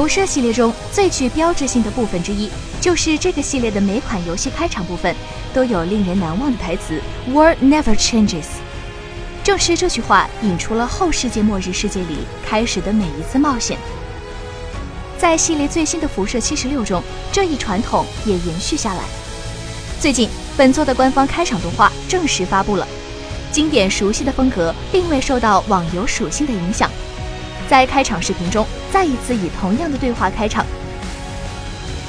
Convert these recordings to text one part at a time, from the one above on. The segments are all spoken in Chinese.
辐射系列中最具标志性的部分之一，就是这个系列的每款游戏开场部分都有令人难忘的台词 “War never changes”。正是这句话引出了后世界末日世界里开始的每一次冒险。在系列最新的《辐射七十六》中，这一传统也延续下来。最近，本作的官方开场动画正式发布了，经典熟悉的风格并未受到网游属性的影响。在开场视频中，再一次以同样的对话开场。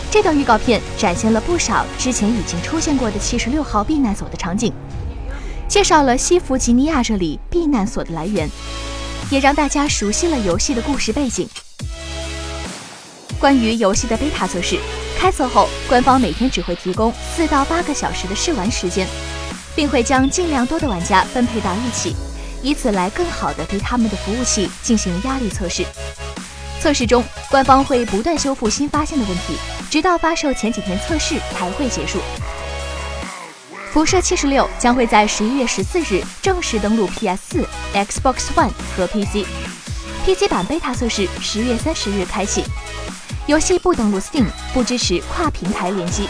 这段预告片展现了不少之前已经出现过的七十六号避难所的场景，介绍了西弗吉尼亚这里避难所的来源，也让大家熟悉了游戏的故事背景。关于游戏的贝塔测试，开测后官方每天只会提供四到八个小时的试玩时间，并会将尽量多的玩家分配到一起。以此来更好地对他们的服务器进行压力测试。测试中，官方会不断修复新发现的问题，直到发售前几天测试才会结束。辐射七十六将会在十一月十四日正式登陆 PS 四、Xbox One 和 PC。PC 版 beta 测试十月三十日开启。游戏不登录 Steam，不支持跨平台联机。